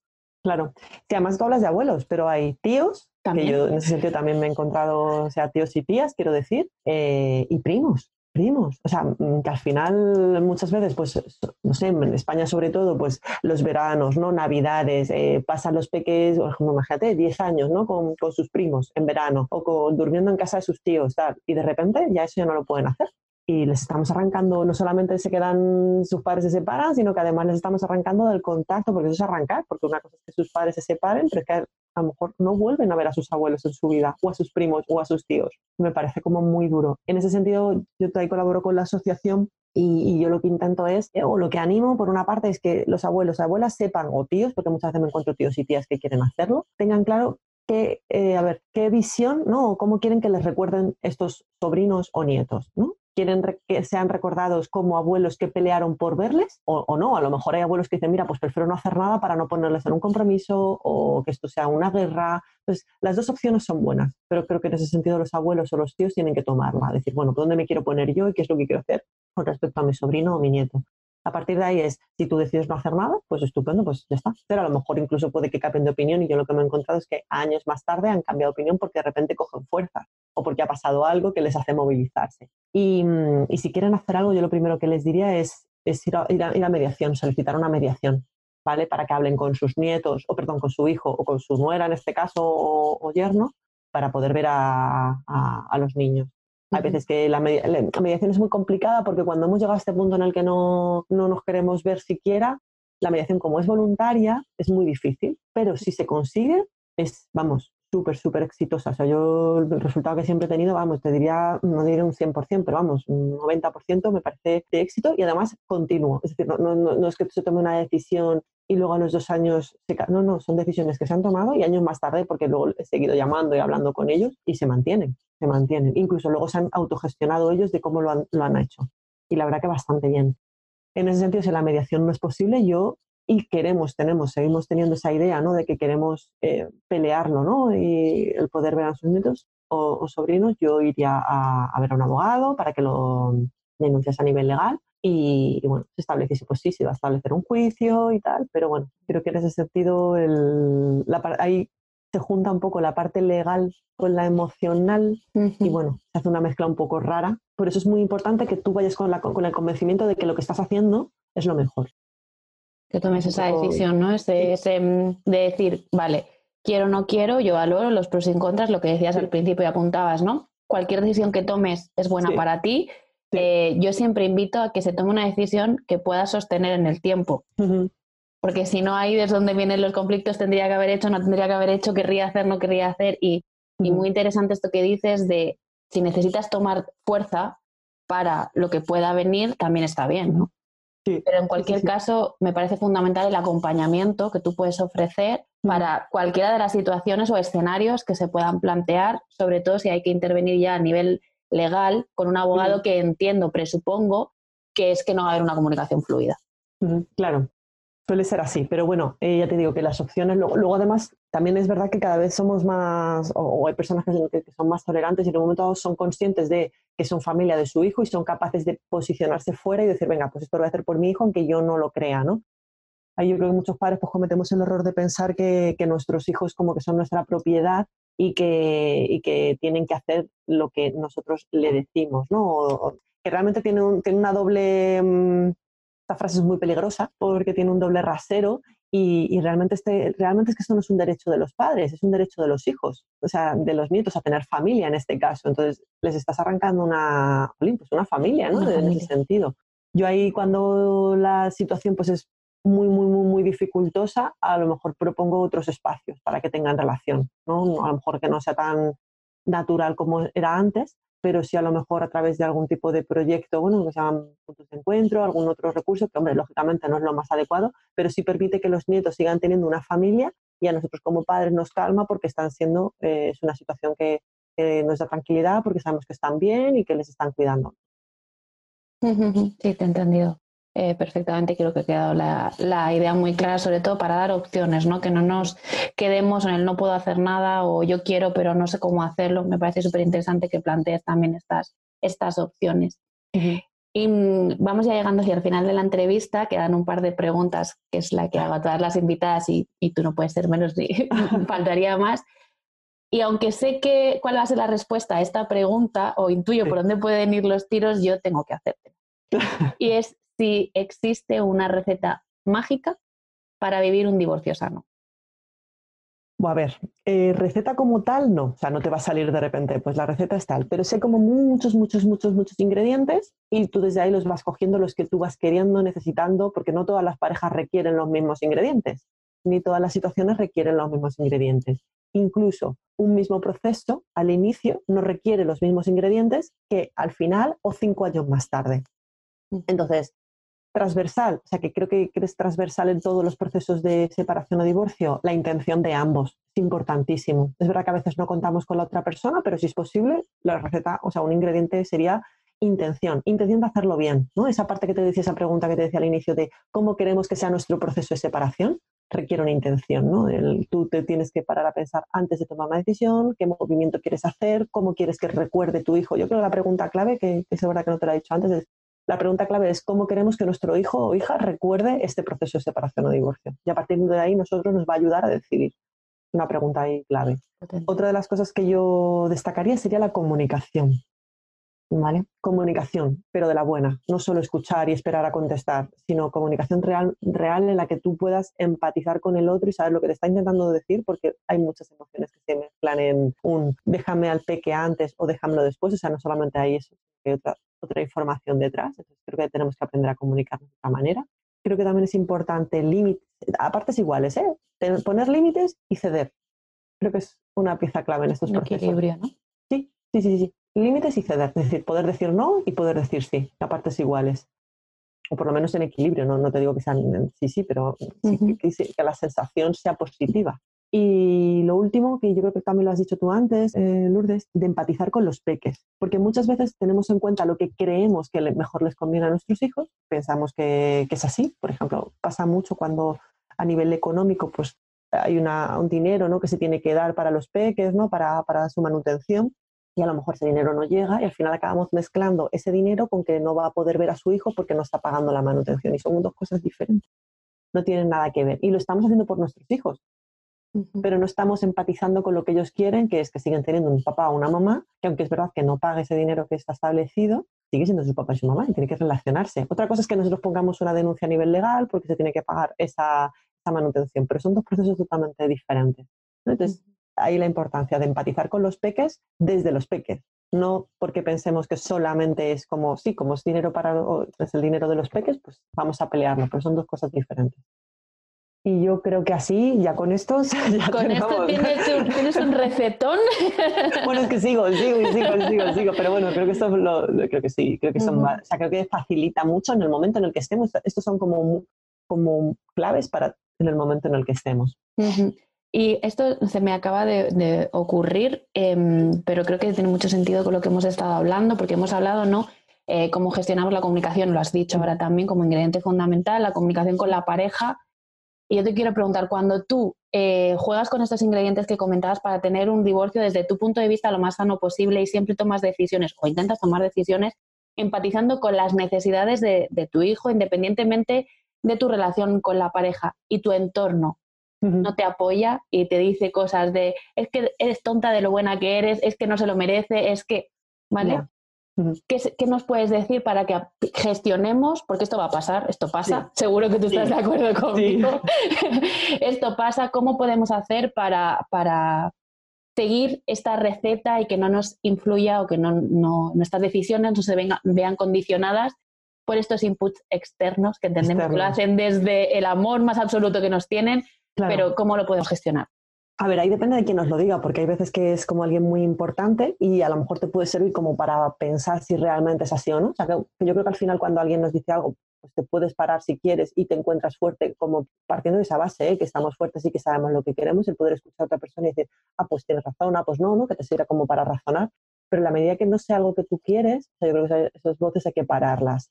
Claro. Si además tú hablas de abuelos, pero hay tíos, ¿También? que yo en ese sentido también me he encontrado, o sea, tíos y tías, quiero decir, eh, y primos primos. O sea, mm, que al final muchas veces, pues, no sé, en España sobre todo, pues los veranos, ¿no? Navidades, eh, pasan los peques, por imagínate, 10 años, ¿no? Con, con, sus primos en verano o con, durmiendo en casa de sus tíos, tal. Y de repente ya eso ya no lo pueden hacer. Y les estamos arrancando, no solamente se quedan, sus padres se separan, sino que además les estamos arrancando del contacto, porque eso es arrancar, porque una cosa es que sus padres se separen, pero es que a lo mejor no vuelven a ver a sus abuelos en su vida, o a sus primos, o a sus tíos. Me parece como muy duro. En ese sentido, yo todavía colaboro con la asociación y, yo lo que intento es, eh, o lo que animo por una parte es que los abuelos, abuelas sepan, o tíos, porque muchas veces me encuentro tíos y tías que quieren hacerlo, tengan claro que, eh, a ver, qué visión, ¿no? O cómo quieren que les recuerden estos sobrinos o nietos, ¿no? Quieren que sean recordados como abuelos que pelearon por verles o, no. A lo mejor hay abuelos que dicen, mira, pues prefiero no hacer nada para no ponerles en un compromiso o que esto sea una guerra. Entonces, las dos opciones son buenas, pero creo que en ese sentido los abuelos o los tíos tienen que tomarla, decir, bueno, ¿dónde me quiero poner yo y qué es lo que quiero hacer con respecto a mi sobrino o mi nieto? A partir de ahí es, si tú decides no hacer nada, pues estupendo, pues ya está. Pero a lo mejor incluso puede que cambien de opinión y yo lo que me he encontrado es que años más tarde han cambiado de opinión porque de repente cogen fuerza o porque ha pasado algo que les hace movilizarse. Y, mm, si quieren hacer algo, yo lo primero que les diría es, ir, a, ir, a, mediación, solicitar una mediación, ¿vale? Para que hablen con sus nietos, o perdón, con su hijo o con su nuera en este caso, o, yerno, para poder ver a, a los niños. Hay veces que la, mediación es muy complicada porque cuando hemos llegado a este punto en el que no, no nos queremos ver siquiera, la mediación como es voluntaria es muy difícil, pero si se consigue es, vamos, súper, súper exitosa. O sea, yo el resultado que siempre he tenido, vamos, te diría, no diría un 100%, pero vamos, un 90% me parece de éxito y además continuo. Es decir, no, no, no es que se tome una decisión y luego a los dos años, se no, no, son decisiones que se han tomado y años más tarde, porque luego he seguido llamando y hablando con ellos y se mantienen, se mantienen. Incluso luego se han autogestionado ellos de cómo lo han, lo han hecho. Y la verdad que bastante bien. En ese sentido, si la mediación no es posible, yo y queremos, tenemos, seguimos teniendo esa idea, ¿no? De que queremos eh, pelearlo, ¿no? Y el poder ver a sus nietos o, sobrinos, yo iría a, a, ver a un abogado para que lo denuncias a nivel legal y, bueno, se establece, pues sí, se va a establecer un juicio y tal, pero bueno, creo que en ese sentido el, la, ahí se junta un poco la parte legal con la emocional y bueno, se hace una mezcla un poco rara. Por eso es muy importante que tú vayas con, la, con el convencimiento de que lo que estás haciendo es lo mejor.
Que tomes esa decisión, ¿no? Ese, de decir, vale, quiero o no quiero, yo valoro los pros y contras, lo que decías al principio y apuntabas, ¿no? Cualquier decisión que tomes es buena para ti eh, yo siempre invito a que se tome una decisión que pueda sostener en el tiempo. Porque si no, ahí es donde vienen los conflictos, tendría que haber hecho, no tendría que haber hecho, querría hacer, no querría hacer. Y, muy interesante esto que dices de si necesitas tomar fuerza para lo que pueda venir, también está bien, ¿no? Pero en cualquier caso, me parece fundamental el acompañamiento que tú puedes ofrecer para cualquiera de las situaciones o escenarios que se puedan plantear, sobre todo si hay que intervenir ya a nivel legal con un abogado que entiendo, presupongo, que es que no va a haber una comunicación fluida.
Claro, suele ser así, pero bueno, eh, ya te digo que las opciones, luego, además también es verdad que cada vez somos más, o, hay personas que, son más tolerantes y en un momento dado son conscientes de que son familia de su hijo y son capaces de posicionarse fuera y decir, venga, pues esto lo voy a hacer por mi hijo aunque yo no lo crea, ¿no? Ahí yo creo que muchos padres pues cometemos el error de pensar que, que nuestros hijos como que son nuestra propiedad y que, y que tienen que hacer lo que nosotros le decimos, ¿no? que realmente tiene, un, tiene una doble... Mm, esta frase es muy peligrosa porque tiene un doble rasero Y, realmente, este, realmente es que eso no es un derecho de los padres, es un derecho de los hijos, o sea, de los nietos a tener familia en este caso. Entonces, les estás arrancando una, pues una familia, ¿no? en ese sentido. Yo ahí cuando la situación pues es muy, muy, muy, muy dificultosa, a lo mejor propongo otros espacios para que tengan relación, ¿no? A lo mejor que no sea tan natural como era antes, pero sí a lo mejor a través de algún tipo de proyecto, bueno, que se llaman puntos de encuentro, algún otro recurso, que hombre, lógicamente no es lo más adecuado, pero sí permite que los nietos sigan teniendo una familia y a nosotros como padres nos calma porque están siendo, eh, es una situación que, nos da tranquilidad porque sabemos que están bien y que les están cuidando.
Sí, te he entendido. Eh, perfectamente, creo que ha quedado la, la, idea muy clara, sobre todo para dar opciones, ¿no? que no nos quedemos en el no puedo hacer nada o yo quiero pero no sé cómo hacerlo. Me parece súper interesante que plantees también estas, estas opciones. Y mm, vamos ya llegando hacia el final de la entrevista, quedan un par de preguntas, que es la que hago a todas las invitadas y, y tú no puedes ser menos, ni faltaría más. Y aunque sé que cuál va a ser la respuesta a esta pregunta o intuyo por dónde pueden ir los tiros, yo tengo que hacerte. y es si existe una receta mágica para vivir un divorcio sano.
a ver, eh, receta como tal no, o sea, no te va a salir de repente, pues la receta es tal, pero sé como muchos, muchos, muchos, muchos ingredientes y tú desde ahí los vas cogiendo los que tú vas queriendo, necesitando, porque no todas las parejas requieren los mismos ingredientes, ni todas las situaciones requieren los mismos ingredientes. Incluso un mismo proceso al inicio no requiere los mismos ingredientes que al final o cinco años más tarde. Mm. Entonces, transversal, o sea que creo que es transversal en todos los procesos de separación o divorcio, la intención de ambos es importantísimo. Es verdad que a veces no contamos con la otra persona, pero si es posible, la receta, o sea, un ingrediente sería intención, intención de hacerlo bien, ¿no? Esa parte que te decía, esa pregunta que te decía al inicio de cómo queremos que sea nuestro proceso de separación, requiere una intención, ¿no? tú te tienes que parar a pensar antes de tomar una decisión, qué movimiento quieres hacer, cómo quieres que recuerde tu hijo. Yo creo que la pregunta clave, que es verdad que no te la he dicho antes, es la pregunta clave es cómo queremos que nuestro hijo o hija recuerde este proceso de separación o divorcio. Y a partir de ahí nosotros nos va a ayudar a decidir. Una pregunta ahí clave. Otra de las cosas que yo destacaría sería la comunicación. ¿Vale? Comunicación, pero de la buena. No solo escuchar y esperar a contestar, sino comunicación real, real en la que tú puedas empatizar con el otro y saber lo que te está intentando decir, porque hay muchas emociones que se mezclan en un déjame al peque antes o déjamelo después. O sea, no solamente hay eso, hay otra, otra información detrás. Entonces creo que tenemos que aprender a comunicarnos de otra manera. Creo que también es importante límites, a partes iguales, ¿eh? poner límites y ceder. Creo que es una pieza clave en estos Un procesos.
equilibrio, ¿no?
Sí, sí, sí, sí. Límites y ceder, es decir, poder decir no y poder decir sí, a partes iguales. O por lo menos en equilibrio, no, no te digo que sean sí, sí, pero que la sensación sea positiva. Y lo último, que yo creo que también lo has dicho tú antes, eh, Lourdes, de empatizar con los peques. Porque muchas veces tenemos en cuenta lo que creemos que mejor les conviene a nuestros hijos, pensamos que, es así. Por ejemplo, pasa mucho cuando a nivel económico pues, hay un dinero ¿no? que se tiene que dar para los peques, ¿no? para su manutención y a lo mejor ese dinero no llega y al final acabamos mezclando ese dinero con que no va a poder ver a su hijo porque no está pagando la manutención y son dos cosas diferentes. No tienen nada que ver. Y lo estamos haciendo por nuestros hijos pero no estamos empatizando con lo que ellos quieren, que es que siguen teniendo un papá o una mamá, que aunque es verdad que no pague ese dinero que está establecido, sigue siendo su papá y su mamá y tiene que relacionarse. Otra cosa es que nosotros pongamos una denuncia a nivel legal porque se tiene que pagar esa, manutención, pero son dos procesos totalmente diferentes. Entonces, ahí la importancia de empatizar con los peques desde los peques, no porque pensemos que solamente es como, sí, como es dinero para, es el dinero de los peques, pues vamos a pelearlo, pero son dos cosas diferentes. Y yo creo que así, ya con esto. Ya
con esto tienes un, recetón.
bueno, es que sigo, sigo, sigo, sigo, sigo. Pero bueno, creo que esto lo, creo que sí, creo que son, o sea, creo que facilita mucho en el momento en el que estemos. Estos son como, como claves para en el momento en el que estemos.
Y esto se me acaba de, ocurrir, em, pero creo que tiene mucho sentido con lo que hemos estado hablando, porque hemos hablado, ¿no? Eh, cómo gestionamos la comunicación, lo has dicho ahora también como ingrediente fundamental, la comunicación con la pareja y yo te quiero preguntar, cuando tú eh, juegas con estos ingredientes que comentabas para tener un divorcio desde tu punto de vista lo más sano posible y siempre tomas decisiones o intentas tomar decisiones empatizando con las necesidades de, tu hijo, independientemente de tu relación con la pareja y tu entorno, no te apoya y te dice cosas de es que eres tonta de lo buena que eres, es que no se lo merece, es que, ¿vale? ¿Qué, nos puedes decir para que gestionemos? Porque esto va a pasar, esto pasa, seguro que tú estás de acuerdo conmigo. esto pasa, ¿cómo podemos hacer para, para, seguir esta receta y que no nos influya o que no, nuestras decisiones no se vean condicionadas por estos inputs externos que entendemos que lo hacen desde el amor más absoluto que nos tienen, pero ¿cómo lo podemos gestionar?
A ver, ahí depende de quién nos lo diga, porque hay veces que es como alguien muy importante y a lo mejor te puede servir como para pensar si realmente es así o no. O sea, que, yo creo que al final cuando alguien nos dice algo, pues te puedes parar si quieres y te encuentras fuerte, como partiendo de esa base, ¿eh? que estamos fuertes y que sabemos lo que queremos, el poder escuchar a otra persona y decir, ah, pues tienes razón, ah, pues no, ¿no? Que te sirva como para razonar. Pero en la medida que no sea algo que tú quieres, yo creo que esas voces hay que pararlas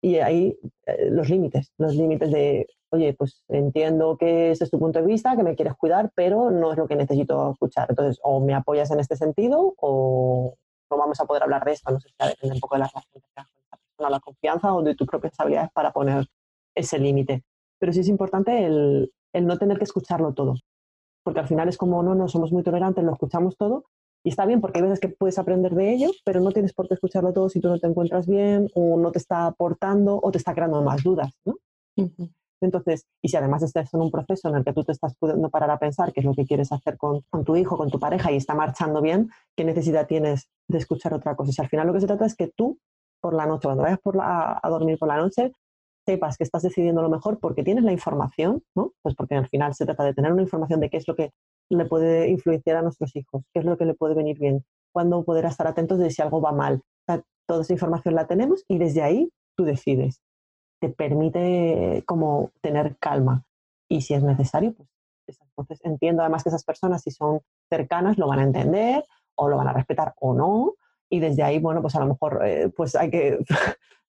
y ahí eh, los límites, los límites de, oye, pues entiendo que ese es tu punto de vista, que me quieres cuidar, pero no es lo que necesito escuchar. Entonces, o me apoyas en este sentido o no vamos a poder hablar de esto. No sé si depende un poco de la relación que con esa persona, la confianza o de tus propias habilidades para poner ese límite. Pero sí es importante el, el no tener que escucharlo todo, porque al final es como, no, no, somos muy tolerantes, lo escuchamos todo, y está bien porque hay veces que puedes aprender de ello, pero no tienes por qué escucharlo todo si tú no te encuentras bien o no te está aportando o te está creando más dudas, ¿no? Entonces, y si además estás en un proceso en el que tú te estás pudiendo parar a pensar qué es lo que quieres hacer con, tu hijo, con tu pareja y está marchando bien, ¿qué necesidad tienes de escuchar otra cosa? Si al final lo que se trata es que tú, por la noche, cuando vayas por a, dormir por la noche, sepas que estás decidiendo lo mejor porque tienes la información, ¿no? Pues porque al final se trata de tener una información de qué es lo que le puede influenciar a nuestros hijos, qué es lo que le puede venir bien, cuándo poder estar atentos de si algo va mal. toda esa información la tenemos y desde ahí tú decides. Te permite como tener calma y si es necesario, pues entonces entiendo además que esas personas si son cercanas lo van a entender o lo van a respetar o no y desde ahí, bueno, pues a lo mejor eh, pues hay que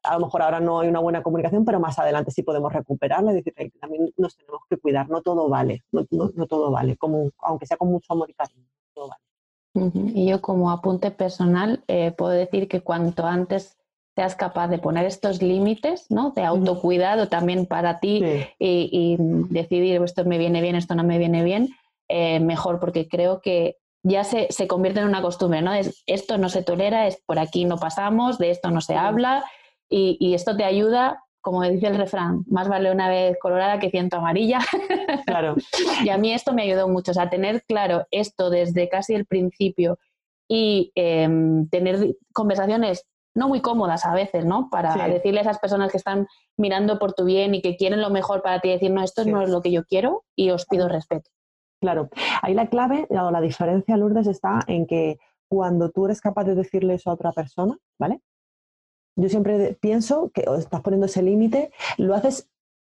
a lo mejor ahora no hay una buena comunicación, pero más adelante sí podemos recuperarla y decir que también nos tenemos que cuidar, no todo vale, no, todo vale, como, aunque sea con mucho amor y cariño, todo vale.
Y yo como apunte personal eh, puedo decir que cuanto antes seas capaz de poner estos límites, ¿no? De autocuidado también para ti y, decidir esto me viene bien, esto no me viene bien, eh, mejor, porque creo que ya se, se, convierte en una costumbre, ¿no? Es, esto no se tolera, es por aquí no pasamos, de esto no se habla y, esto te ayuda, como dice el refrán, más vale una vez colorada que ciento amarilla. Claro. y a mí esto me ayudó mucho, o sea, tener claro esto desde casi el principio y em, tener conversaciones no muy cómodas a veces, ¿no? Para decirle a esas personas que están mirando por tu bien y que quieren lo mejor para ti, decir, no, esto no es lo que yo quiero y os pido respeto.
Claro, ahí la clave o la diferencia, Lourdes, está en que cuando tú eres capaz de decirle eso a otra persona, ¿vale? Yo siempre pienso que estás poniendo ese límite, lo haces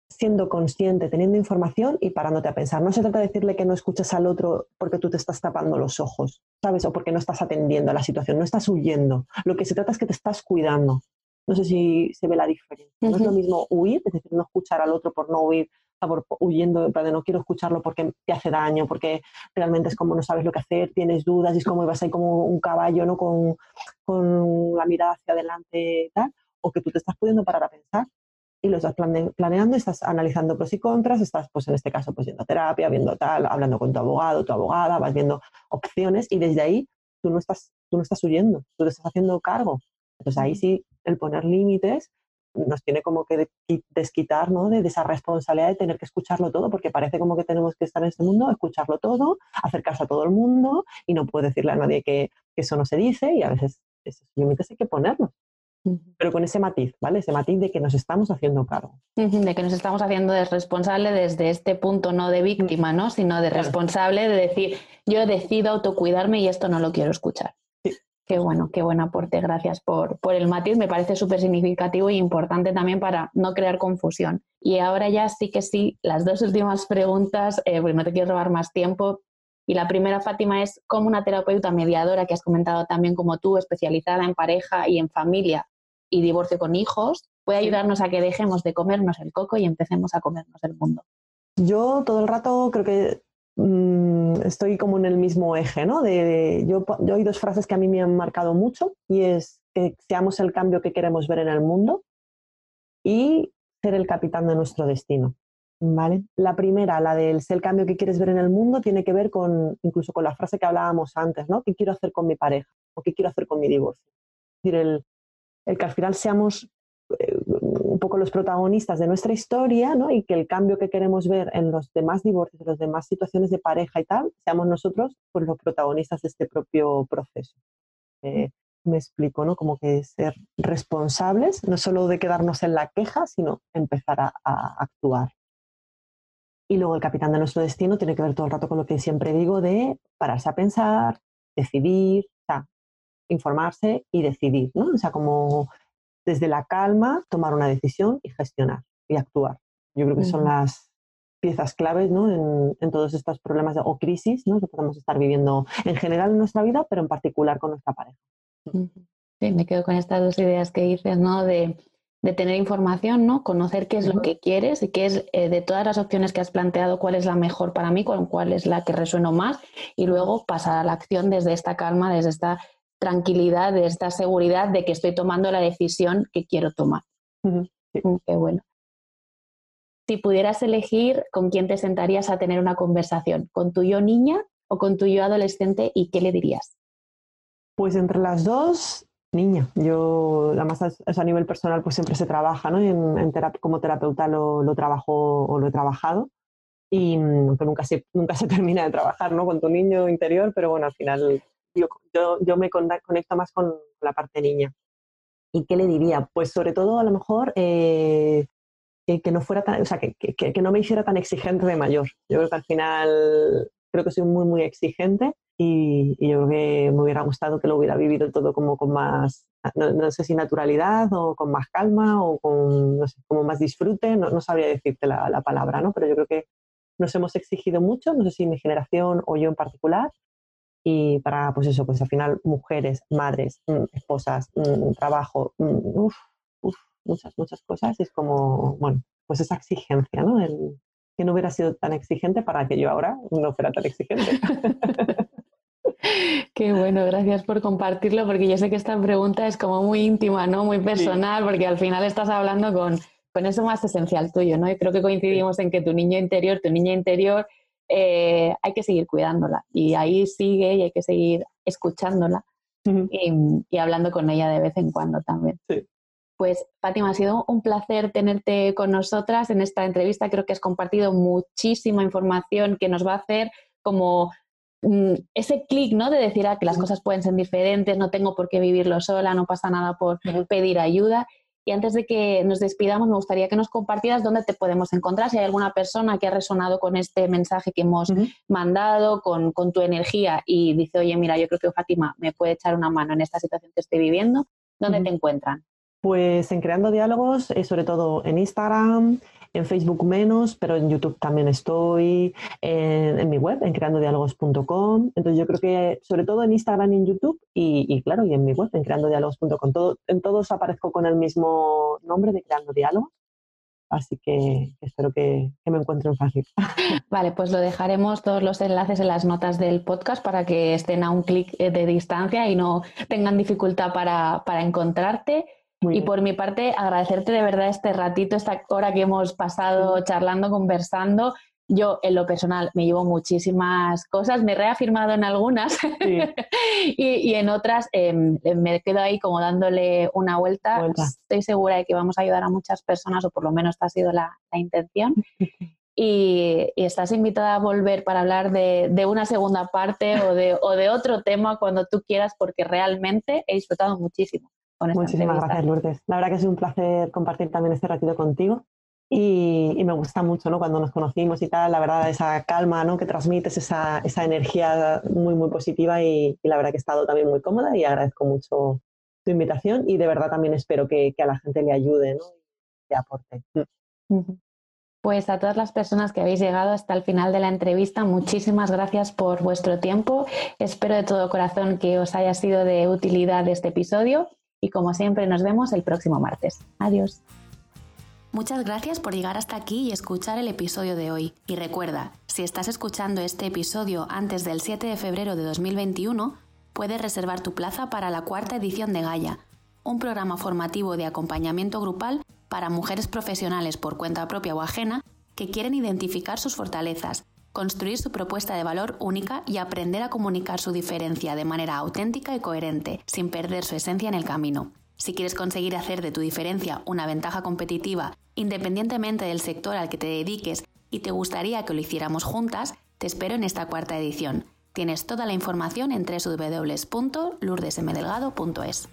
siendo consciente, teniendo información y parándote a pensar. No se trata de decirle que no escuchas al otro porque tú te estás tapando los ojos, ¿sabes? O porque no estás atendiendo a la situación, no estás huyendo. Lo que se trata es que te estás cuidando. No sé si se ve la diferencia. No es lo mismo huir, es decir, no escuchar al otro por no huir, por, huyendo, de no quiero escucharlo porque te hace daño, porque realmente es como no sabes lo que hacer, tienes dudas y es como ibas ahí como un caballo, ¿no? Con, con la mirada hacia adelante, tal, o que tú te estás pudiendo parar a pensar y lo estás planeando, estás analizando pros y contras, estás, pues en este caso, pues yendo a terapia, viendo tal, hablando con tu abogado, tu abogada, vas viendo opciones y desde ahí tú no estás, tú no estás huyendo, tú te estás haciendo cargo. Entonces ahí sí, el poner límites nos tiene como que desquitar ¿no? de, esa responsabilidad de tener que escucharlo todo, porque parece como que tenemos que estar en este mundo, escucharlo todo, acercarse a todo el mundo y no puedo decirle a nadie que, eso no se dice y a veces esos límites hay que ponerlos. Pero con ese matiz, ¿vale? Ese matiz de que nos estamos haciendo cargo.
De que nos estamos haciendo responsable desde este punto no de víctima, ¿no? Sino de responsable de decir, yo decido autocuidarme y esto no lo quiero escuchar. Qué bueno, qué buen aporte. Gracias por, por el matiz. Me parece súper significativo y importante también para no crear confusión. Y ahora ya sí que sí, las dos últimas preguntas, eh, porque no te quiero robar más tiempo. Y la primera, Fátima, es como una terapeuta mediadora que has comentado también como tú, especializada en pareja y en familia y divorcio con hijos, puede ayudarnos a que dejemos de comernos el coco y empecemos a comernos el mundo.
Yo todo el rato creo que Mm, estoy como en el mismo eje, ¿no? De, yo, yo, hay dos frases que a mí me han marcado mucho y es que seamos el cambio que queremos ver en el mundo y ser el capitán de nuestro destino. ¿Vale? La primera, la del ser el cambio que quieres ver en el mundo, tiene que ver con incluso con la frase que hablábamos antes, ¿no? ¿Qué quiero hacer con mi pareja? ¿O qué quiero hacer con mi divorcio? decir, el, el que al final seamos eh, poco los protagonistas de nuestra historia ¿no? y que el cambio que queremos ver en los demás divorcios, en las demás situaciones de pareja y tal, seamos nosotros pues, los protagonistas de este propio proceso. Eh, me explico, ¿no? Como que ser responsables, no solo de quedarnos en la queja, sino empezar a, actuar. Y luego el capitán de nuestro destino tiene que ver todo el rato con lo que siempre digo de pararse a pensar, decidir, informarse y decidir, ¿no? O sea, como desde la calma tomar una decisión y gestionar y actuar. Yo creo que son las piezas claves ¿no? en, todos estos problemas o crisis ¿no? que podemos estar viviendo en general en nuestra vida, pero en particular con nuestra pareja.
Sí, me quedo con estas dos ideas que dices, ¿no? De, de tener información, ¿no? Conocer qué es lo que quieres y qué es eh, de todas las opciones que has planteado, cuál es la mejor para mí, cuál es la que resueno más, y luego pasar a la acción desde esta calma, desde esta tranquilidad, de esta seguridad de que estoy tomando la decisión que quiero tomar. Mm, qué bueno. Si pudieras elegir con quién te sentarías a tener una conversación, ¿con tu yo niña o con tu yo adolescente y qué le dirías?
Pues entre las dos, niña. Yo, además, a, nivel personal, pues siempre se trabaja, ¿no? Y en, como terapeuta lo, lo, trabajo o lo he trabajado. Y mm, nunca se, nunca se termina de trabajar, ¿no? Con tu niño interior, pero bueno, al final yo, yo, me conecto más con la parte niña. ¿Y qué le diría? Pues sobre todo a lo mejor eh, que, no fuera tan, o sea, que, que, no me hiciera tan exigente de mayor. Yo creo que al final creo que soy muy, muy exigente y, yo creo que me hubiera gustado que lo hubiera vivido todo como con más, no, sé si naturalidad o con más calma o con, no como más disfrute, no, no sabría decirte la, la, palabra, ¿no? Pero yo creo que nos hemos exigido mucho, no sé si mi generación o yo en particular, y para, pues eso, pues al final mujeres, madres, mm, esposas, mm, trabajo, mm, muchas, muchas cosas. Y es como, bueno, pues esa exigencia, ¿no? El, que no hubiera sido tan exigente para que yo ahora no fuera tan exigente.
Qué bueno, gracias por compartirlo, porque yo sé que esta pregunta es como muy íntima, ¿no? Muy personal, porque al final estás hablando con, con eso más esencial tuyo, ¿no? Y creo que coincidimos en que tu niño interior, tu niña interior eh, hay que seguir cuidándola y ahí sigue y hay que seguir escuchándola y, hablando con ella de vez en cuando también. Pues Fátima, ha sido un placer tenerte con nosotras en esta entrevista. Creo que has compartido muchísima información que nos va a hacer como mm, ese clic, ¿no? De decir ah, que las cosas pueden ser diferentes, no tengo por qué vivirlo sola, no pasa nada por pedir ayuda. Y antes de que nos despidamos, me gustaría que nos compartieras dónde te podemos encontrar, si hay alguna persona que ha resonado con este mensaje que hemos mandado, con, tu energía y dice, oye, mira, yo creo que Fátima me puede echar una mano en esta situación que estoy viviendo, ¿dónde te encuentran?
Pues en Creando Diálogos, eh, sobre todo en Instagram, en Facebook menos, pero en YouTube también estoy, en, mi web, en creandodiálogos.com. Entonces yo creo que sobre todo en Instagram y en YouTube y, claro, y en mi web, en creandodiálogos.com. En todos aparezco con el mismo nombre de Creando Diálogos. Así que espero que, me encuentren fácil.
Vale, pues lo dejaremos todos los enlaces en las notas del podcast para que estén a un clic de distancia y no tengan dificultad para, para encontrarte y por mi parte, agradecerte de verdad este ratito, esta hora que hemos pasado charlando, conversando. Yo, en lo personal, me llevo muchísimas cosas, me he reafirmado en algunas y, en otras em, me quedo ahí como dándole una vuelta. Estoy segura de que vamos a ayudar a muchas personas, o por lo menos esta ha sido la, intención. Y, estás invitada a volver para hablar de, de una segunda parte o de, o de otro tema cuando tú quieras, porque realmente he disfrutado muchísimo.
Muchísimas gracias, Lourdes. La verdad que es un placer compartir también este ratito contigo. Y, me gusta mucho ¿no? cuando nos conocimos y tal, la verdad, esa calma ¿no? que transmites, esa, esa energía muy, muy positiva y, la verdad que he estado también muy cómoda y agradezco mucho tu invitación y de verdad también espero que, que a la gente le ayude ¿no? y le aporte.
Pues a todas las personas que habéis llegado hasta el final de la entrevista, muchísimas gracias por vuestro tiempo. Espero de todo corazón que os haya sido de utilidad este episodio y como siempre nos vemos el próximo martes. Adiós. Muchas gracias por llegar hasta aquí y escuchar el episodio de hoy. Y recuerda, si estás escuchando este episodio antes del 7 de febrero de 2021, puedes reservar tu plaza para la cuarta edición de Gaia, un programa formativo de acompañamiento grupal para mujeres profesionales por cuenta propia o ajena que quieren identificar sus fortalezas, construir su propuesta de valor única y aprender a comunicar su diferencia de manera auténtica y coherente, sin perder su esencia en el camino. Si quieres conseguir hacer de tu diferencia una ventaja competitiva, independientemente del sector al que te dediques y te gustaría que lo hiciéramos juntas, te espero en esta cuarta edición. Tienes toda la información en www.lourdesmdelgado.es.